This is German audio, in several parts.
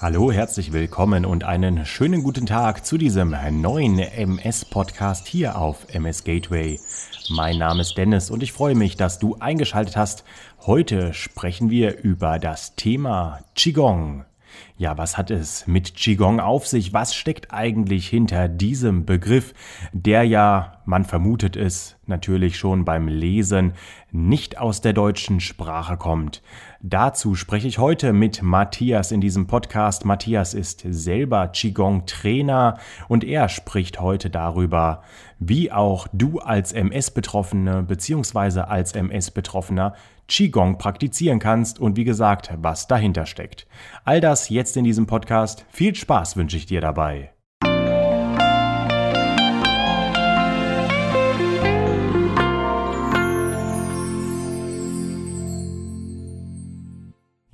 Hallo, herzlich willkommen und einen schönen guten Tag zu diesem neuen MS-Podcast hier auf MS Gateway. Mein Name ist Dennis und ich freue mich, dass du eingeschaltet hast. Heute sprechen wir über das Thema Qigong. Ja, was hat es mit Qigong auf sich? Was steckt eigentlich hinter diesem Begriff, der ja, man vermutet es natürlich schon beim Lesen, nicht aus der deutschen Sprache kommt? Dazu spreche ich heute mit Matthias in diesem Podcast. Matthias ist selber Qigong-Trainer und er spricht heute darüber, wie auch du als MS-Betroffene bzw. als MS-Betroffener Qigong praktizieren kannst und wie gesagt, was dahinter steckt. All das jetzt in diesem Podcast. Viel Spaß wünsche ich dir dabei.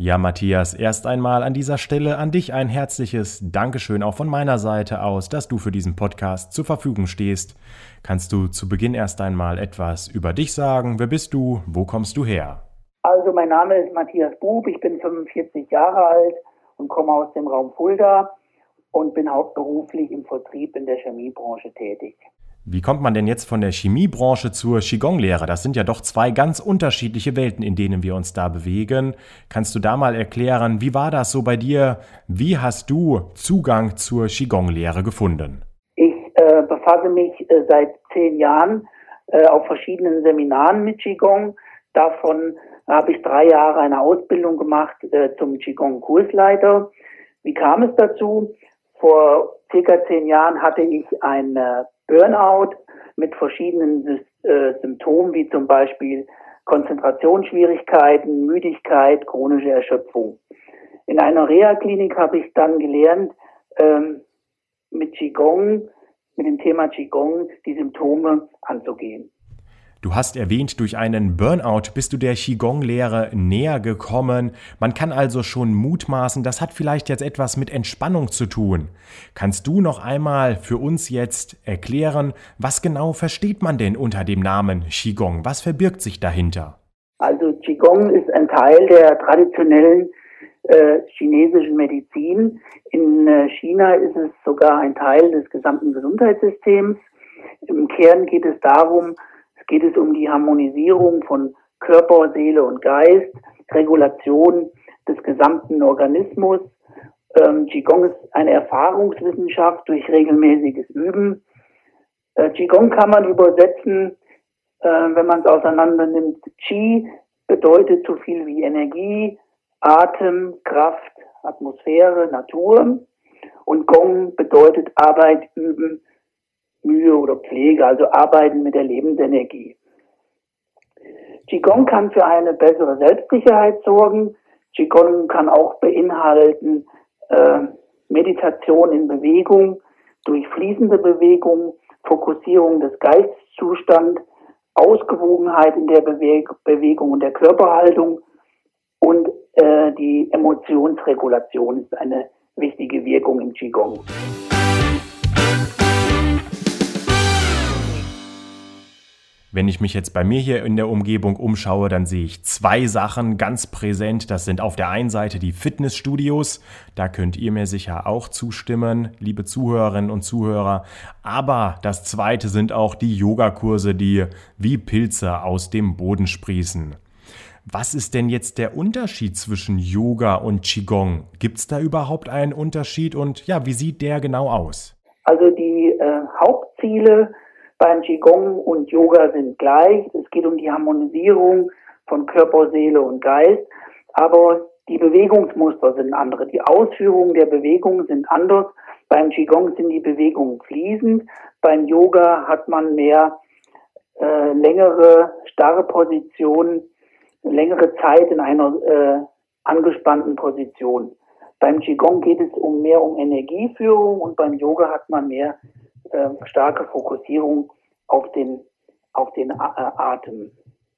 Ja, Matthias, erst einmal an dieser Stelle an dich ein herzliches Dankeschön auch von meiner Seite aus, dass du für diesen Podcast zur Verfügung stehst. Kannst du zu Beginn erst einmal etwas über dich sagen? Wer bist du? Wo kommst du her? Also, mein Name ist Matthias Bub, ich bin 45 Jahre alt und komme aus dem Raum Fulda und bin hauptberuflich im Vertrieb in der Chemiebranche tätig. Wie kommt man denn jetzt von der Chemiebranche zur Qigong-Lehre? Das sind ja doch zwei ganz unterschiedliche Welten, in denen wir uns da bewegen. Kannst du da mal erklären, wie war das so bei dir? Wie hast du Zugang zur Qigong-Lehre gefunden? Ich äh, befasse mich äh, seit zehn Jahren äh, auf verschiedenen Seminaren mit Qigong. Davon habe ich drei Jahre eine Ausbildung gemacht äh, zum Qigong-Kursleiter. Wie kam es dazu? Vor circa zehn Jahren hatte ich ein äh, Burnout mit verschiedenen äh, Symptomen, wie zum Beispiel Konzentrationsschwierigkeiten, Müdigkeit, chronische Erschöpfung. In einer Reha-Klinik habe ich dann gelernt, ähm, mit Qigong, mit dem Thema Qigong die Symptome anzugehen. Du hast erwähnt, durch einen Burnout bist du der Qigong-Lehre näher gekommen. Man kann also schon mutmaßen, das hat vielleicht jetzt etwas mit Entspannung zu tun. Kannst du noch einmal für uns jetzt erklären, was genau versteht man denn unter dem Namen Qigong? Was verbirgt sich dahinter? Also Qigong ist ein Teil der traditionellen äh, chinesischen Medizin. In äh, China ist es sogar ein Teil des gesamten Gesundheitssystems. Im Kern geht es darum, geht es um die Harmonisierung von Körper, Seele und Geist, Regulation des gesamten Organismus. Ähm, Qigong ist eine Erfahrungswissenschaft durch regelmäßiges Üben. Äh, Qigong kann man übersetzen, äh, wenn man es auseinander nimmt. Qi bedeutet so viel wie Energie, Atem, Kraft, Atmosphäre, Natur. Und Gong bedeutet Arbeit, Üben, Mühe oder Pflege, also Arbeiten mit der Lebensenergie. Qigong kann für eine bessere Selbstsicherheit sorgen. Qigong kann auch beinhalten äh, Meditation in Bewegung, durch fließende Bewegung, Fokussierung des Geistzustands, Ausgewogenheit in der Beweg Bewegung und der Körperhaltung und äh, die Emotionsregulation ist eine wichtige Wirkung im Qigong. Wenn ich mich jetzt bei mir hier in der Umgebung umschaue, dann sehe ich zwei Sachen ganz präsent. Das sind auf der einen Seite die Fitnessstudios. Da könnt ihr mir sicher auch zustimmen, liebe Zuhörerinnen und Zuhörer. Aber das zweite sind auch die Yogakurse, die wie Pilze aus dem Boden sprießen. Was ist denn jetzt der Unterschied zwischen Yoga und Qigong? Gibt es da überhaupt einen Unterschied und ja, wie sieht der genau aus? Also die äh, Hauptziele beim Qigong und Yoga sind gleich. Es geht um die Harmonisierung von Körper, Seele und Geist. Aber die Bewegungsmuster sind andere. Die Ausführungen der Bewegungen sind anders. Beim Qigong sind die Bewegungen fließend. Beim Yoga hat man mehr äh, längere, starre Positionen, längere Zeit in einer äh, angespannten Position. Beim Qigong geht es um mehr um Energieführung und beim Yoga hat man mehr äh, starke Fokussierung auf den, auf den äh, Atem.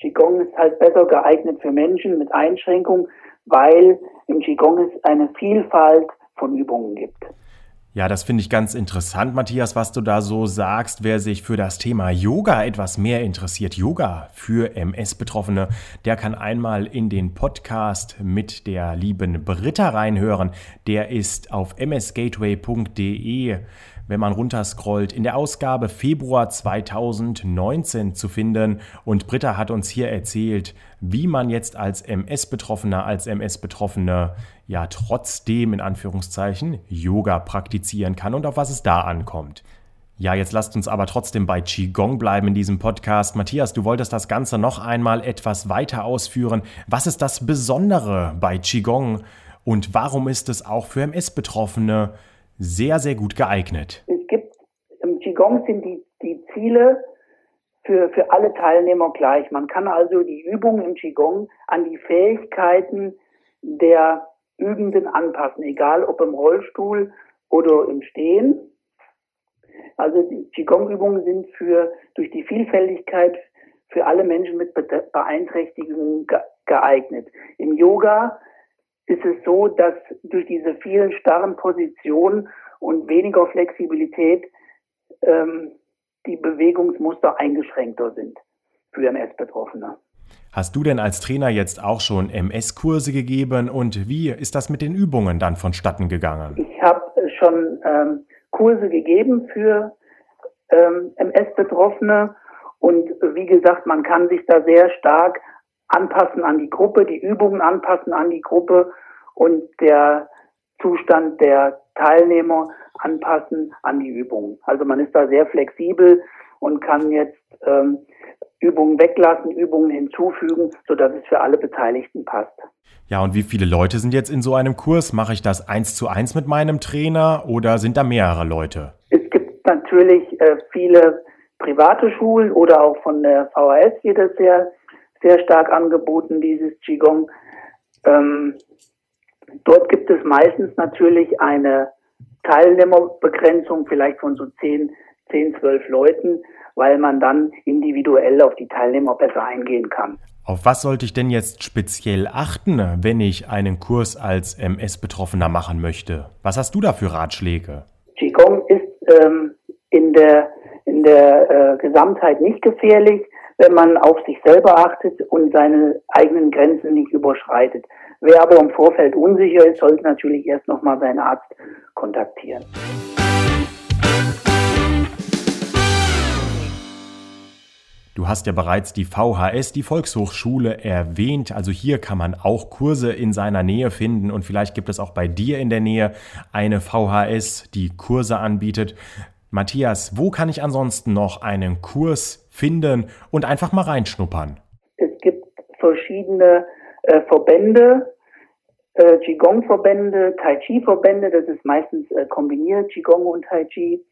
Qigong ist halt besser geeignet für Menschen mit Einschränkungen, weil im Qigong es eine Vielfalt von Übungen gibt. Ja, das finde ich ganz interessant, Matthias, was du da so sagst. Wer sich für das Thema Yoga etwas mehr interessiert, Yoga für MS-Betroffene, der kann einmal in den Podcast mit der lieben Britta reinhören. Der ist auf msgateway.de wenn man runterscrollt, in der Ausgabe Februar 2019 zu finden. Und Britta hat uns hier erzählt, wie man jetzt als MS-Betroffener, als MS-Betroffene ja trotzdem in Anführungszeichen Yoga praktizieren kann und auf was es da ankommt. Ja, jetzt lasst uns aber trotzdem bei Qigong bleiben in diesem Podcast. Matthias, du wolltest das Ganze noch einmal etwas weiter ausführen. Was ist das Besondere bei Qigong und warum ist es auch für MS-Betroffene sehr, sehr gut geeignet. Es gibt, im Qigong sind die, die Ziele für, für alle Teilnehmer gleich. Man kann also die Übungen im Qigong an die Fähigkeiten der Übenden anpassen, egal ob im Rollstuhl oder im Stehen. Also die Qigong-Übungen sind für, durch die Vielfältigkeit für alle Menschen mit Beeinträchtigungen geeignet. Im Yoga ist es so, dass durch diese vielen starren Positionen und weniger Flexibilität ähm, die Bewegungsmuster eingeschränkter sind für MS-Betroffene. Hast du denn als Trainer jetzt auch schon MS-Kurse gegeben und wie ist das mit den Übungen dann vonstatten gegangen? Ich habe schon ähm, Kurse gegeben für ähm, MS-Betroffene und wie gesagt, man kann sich da sehr stark anpassen an die Gruppe, die Übungen anpassen an die Gruppe und der Zustand der Teilnehmer anpassen an die Übungen. Also man ist da sehr flexibel und kann jetzt ähm, Übungen weglassen, Übungen hinzufügen, sodass es für alle Beteiligten passt. Ja, und wie viele Leute sind jetzt in so einem Kurs? Mache ich das eins zu eins mit meinem Trainer oder sind da mehrere Leute? Es gibt natürlich äh, viele private Schulen oder auch von der VHS wird das sehr sehr stark angeboten, dieses Qigong. Ähm, dort gibt es meistens natürlich eine Teilnehmerbegrenzung, vielleicht von so 10, 10, 12 Leuten, weil man dann individuell auf die Teilnehmer besser eingehen kann. Auf was sollte ich denn jetzt speziell achten, wenn ich einen Kurs als MS-Betroffener machen möchte? Was hast du da für Ratschläge? Qigong ist ähm, in der, in der äh, Gesamtheit nicht gefährlich wenn man auf sich selber achtet und seine eigenen Grenzen nicht überschreitet. Wer aber im Vorfeld unsicher ist, sollte natürlich erst nochmal seinen Arzt kontaktieren. Du hast ja bereits die VHS, die Volkshochschule, erwähnt. Also hier kann man auch Kurse in seiner Nähe finden und vielleicht gibt es auch bei dir in der Nähe eine VHS, die Kurse anbietet. Matthias, wo kann ich ansonsten noch einen Kurs finden und einfach mal reinschnuppern? Es gibt verschiedene äh, Verbände, äh, Qigong-Verbände, Tai Chi-Verbände, das ist meistens äh, kombiniert, Qigong und Tai Chi.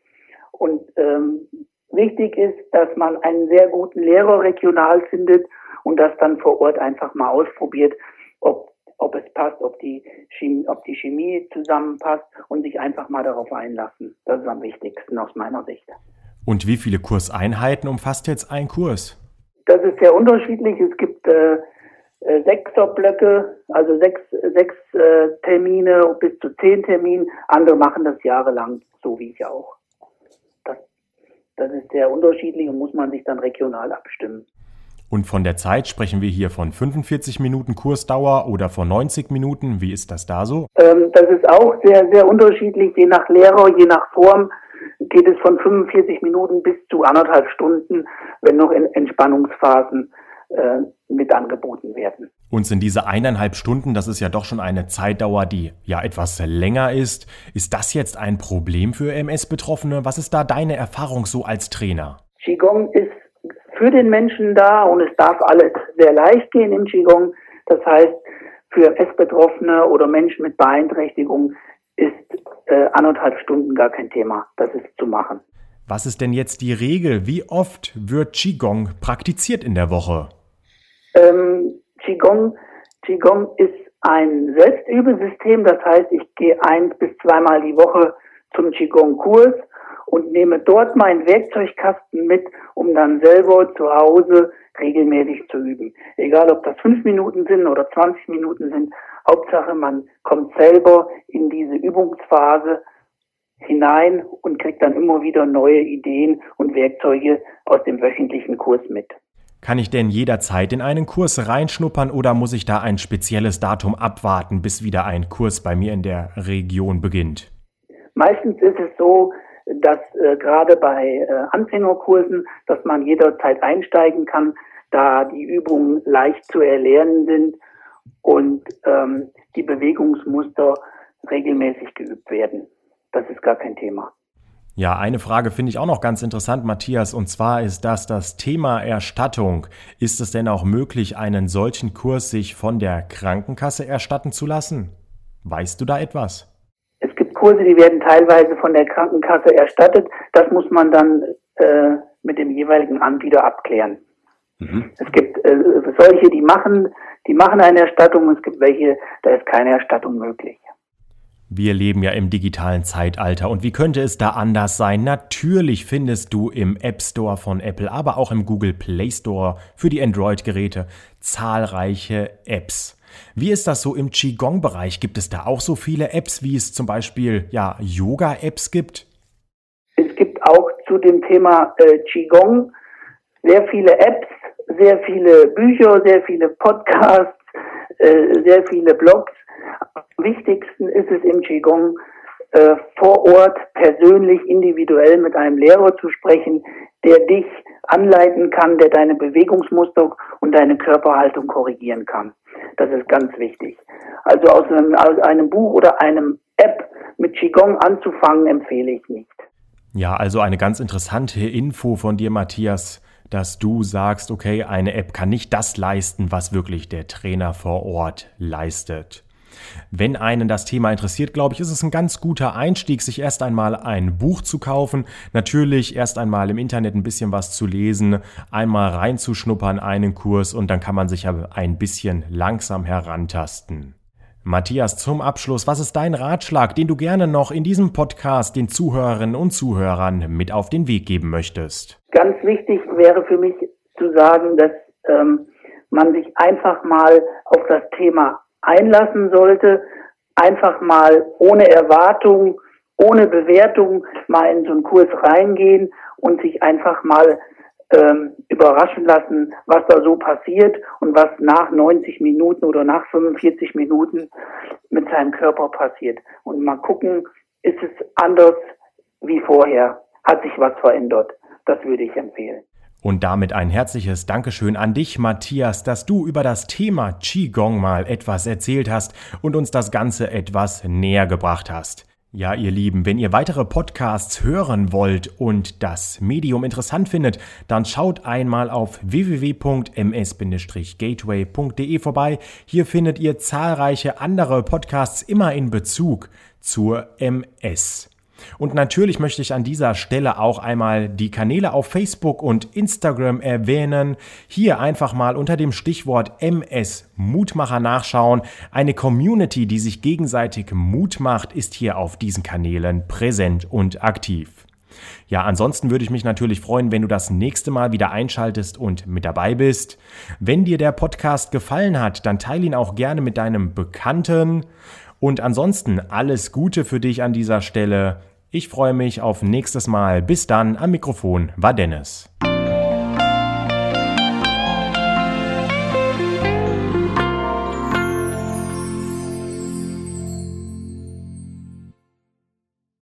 Und ähm, wichtig ist, dass man einen sehr guten Lehrer regional findet und das dann vor Ort einfach mal ausprobiert, ob ob es passt, ob die, Chemie, ob die Chemie zusammenpasst und sich einfach mal darauf einlassen. Das ist am wichtigsten aus meiner Sicht. Und wie viele Kurseinheiten umfasst jetzt ein Kurs? Das ist sehr unterschiedlich. Es gibt äh, äh Sechserblöcke, also sechs, sechs äh, Termine bis zu zehn Termine. Andere machen das jahrelang, so wie ich auch. Das, das ist sehr unterschiedlich und muss man sich dann regional abstimmen. Und von der Zeit sprechen wir hier von 45 Minuten Kursdauer oder von 90 Minuten. Wie ist das da so? Ähm, das ist auch sehr, sehr unterschiedlich. Je nach Lehrer, je nach Form geht es von 45 Minuten bis zu anderthalb Stunden, wenn noch in Entspannungsphasen äh, mit angeboten werden. Und sind diese eineinhalb Stunden, das ist ja doch schon eine Zeitdauer, die ja etwas länger ist. Ist das jetzt ein Problem für MS-Betroffene? Was ist da deine Erfahrung so als Trainer? Qigong ist für den Menschen da und es darf alles sehr leicht gehen im Qigong. Das heißt, für Essbetroffene oder Menschen mit Beeinträchtigung ist äh, anderthalb Stunden gar kein Thema. Das ist zu machen. Was ist denn jetzt die Regel? Wie oft wird Qigong praktiziert in der Woche? Ähm, Qigong, Qigong ist ein Selbstübesystem. Das heißt, ich gehe eins bis zweimal die Woche zum Qigong-Kurs und nehme dort meinen Werkzeugkasten mit, um dann selber zu Hause regelmäßig zu üben. Egal, ob das fünf Minuten sind oder 20 Minuten sind. Hauptsache, man kommt selber in diese Übungsphase hinein und kriege dann immer wieder neue Ideen und Werkzeuge aus dem wöchentlichen Kurs mit. Kann ich denn jederzeit in einen Kurs reinschnuppern oder muss ich da ein spezielles Datum abwarten, bis wieder ein Kurs bei mir in der Region beginnt? Meistens ist es so, dass äh, gerade bei äh, Anfängerkursen, dass man jederzeit einsteigen kann, da die Übungen leicht zu erlernen sind und ähm, die Bewegungsmuster regelmäßig geübt werden. Das ist gar kein Thema. Ja, eine Frage finde ich auch noch ganz interessant, Matthias, und zwar ist das das Thema Erstattung. Ist es denn auch möglich, einen solchen Kurs sich von der Krankenkasse erstatten zu lassen? Weißt du da etwas? Kurse, die werden teilweise von der Krankenkasse erstattet. Das muss man dann äh, mit dem jeweiligen Anbieter abklären. Mhm. Es gibt äh, solche, die machen, die machen eine Erstattung, es gibt welche, da ist keine Erstattung möglich. Wir leben ja im digitalen Zeitalter und wie könnte es da anders sein? Natürlich findest du im App Store von Apple, aber auch im Google Play Store für die Android-Geräte zahlreiche Apps. Wie ist das so im Qigong-Bereich? Gibt es da auch so viele Apps, wie es zum Beispiel ja, Yoga-Apps gibt? Es gibt auch zu dem Thema äh, Qigong sehr viele Apps, sehr viele Bücher, sehr viele Podcasts, äh, sehr viele Blogs am wichtigsten ist es im Qigong, äh, vor Ort persönlich, individuell mit einem Lehrer zu sprechen, der dich anleiten kann, der deine Bewegungsmuster und deine Körperhaltung korrigieren kann. Das ist ganz wichtig. Also aus einem, aus einem Buch oder einem App mit Qigong anzufangen, empfehle ich nicht. Ja, also eine ganz interessante Info von dir, Matthias, dass du sagst, okay, eine App kann nicht das leisten, was wirklich der Trainer vor Ort leistet. Wenn einen das Thema interessiert, glaube ich, ist es ein ganz guter Einstieg, sich erst einmal ein Buch zu kaufen. Natürlich erst einmal im Internet ein bisschen was zu lesen, einmal reinzuschnuppern, einen Kurs und dann kann man sich ja ein bisschen langsam herantasten. Matthias, zum Abschluss, was ist dein Ratschlag, den du gerne noch in diesem Podcast den Zuhörerinnen und Zuhörern mit auf den Weg geben möchtest? Ganz wichtig wäre für mich zu sagen, dass ähm, man sich einfach mal auf das Thema einlassen sollte, einfach mal ohne Erwartung, ohne Bewertung mal in so einen Kurs reingehen und sich einfach mal ähm, überraschen lassen, was da so passiert und was nach 90 Minuten oder nach 45 Minuten mit seinem Körper passiert. Und mal gucken, ist es anders wie vorher? Hat sich was verändert? Das würde ich empfehlen. Und damit ein herzliches Dankeschön an dich, Matthias, dass du über das Thema Qigong mal etwas erzählt hast und uns das Ganze etwas näher gebracht hast. Ja, ihr Lieben, wenn ihr weitere Podcasts hören wollt und das Medium interessant findet, dann schaut einmal auf www.ms-gateway.de vorbei. Hier findet ihr zahlreiche andere Podcasts immer in Bezug zur MS. Und natürlich möchte ich an dieser Stelle auch einmal die Kanäle auf Facebook und Instagram erwähnen. Hier einfach mal unter dem Stichwort MS Mutmacher nachschauen. Eine Community, die sich gegenseitig Mut macht, ist hier auf diesen Kanälen präsent und aktiv. Ja, ansonsten würde ich mich natürlich freuen, wenn du das nächste Mal wieder einschaltest und mit dabei bist. Wenn dir der Podcast gefallen hat, dann teile ihn auch gerne mit deinem Bekannten. Und ansonsten alles Gute für dich an dieser Stelle. Ich freue mich auf nächstes Mal. Bis dann, am Mikrofon war Dennis.